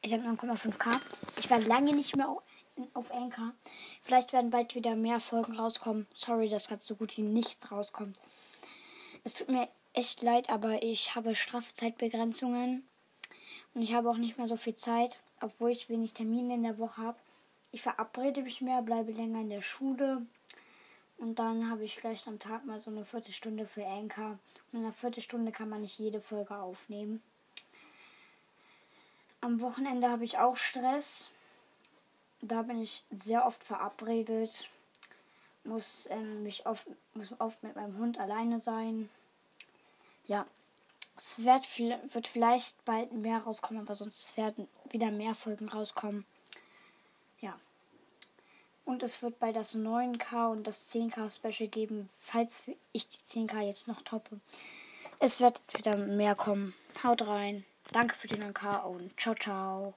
Ich habe 9,5k. Ich war lange nicht mehr auf Anchor. Vielleicht werden bald wieder mehr Folgen rauskommen. Sorry, dass gerade so gut wie nichts rauskommt. Es tut mir echt leid, aber ich habe straffe Zeitbegrenzungen. Und ich habe auch nicht mehr so viel Zeit, obwohl ich wenig Termine in der Woche habe. Ich verabrede mich mehr, bleibe länger in der Schule. Und dann habe ich vielleicht am Tag mal so eine Viertelstunde für Anchor. Und in einer Viertelstunde kann man nicht jede Folge aufnehmen. Am Wochenende habe ich auch Stress. Da bin ich sehr oft verabredet. Muss ähm, mich oft, muss oft mit meinem Hund alleine sein. Ja, es wird, wird vielleicht bald mehr rauskommen, aber sonst werden wieder mehr Folgen rauskommen. Ja. Und es wird bei das 9K und das 10K Special geben, falls ich die 10K jetzt noch toppe. Es wird jetzt wieder mehr kommen. Haut rein. Danke für den 9K und ciao, ciao.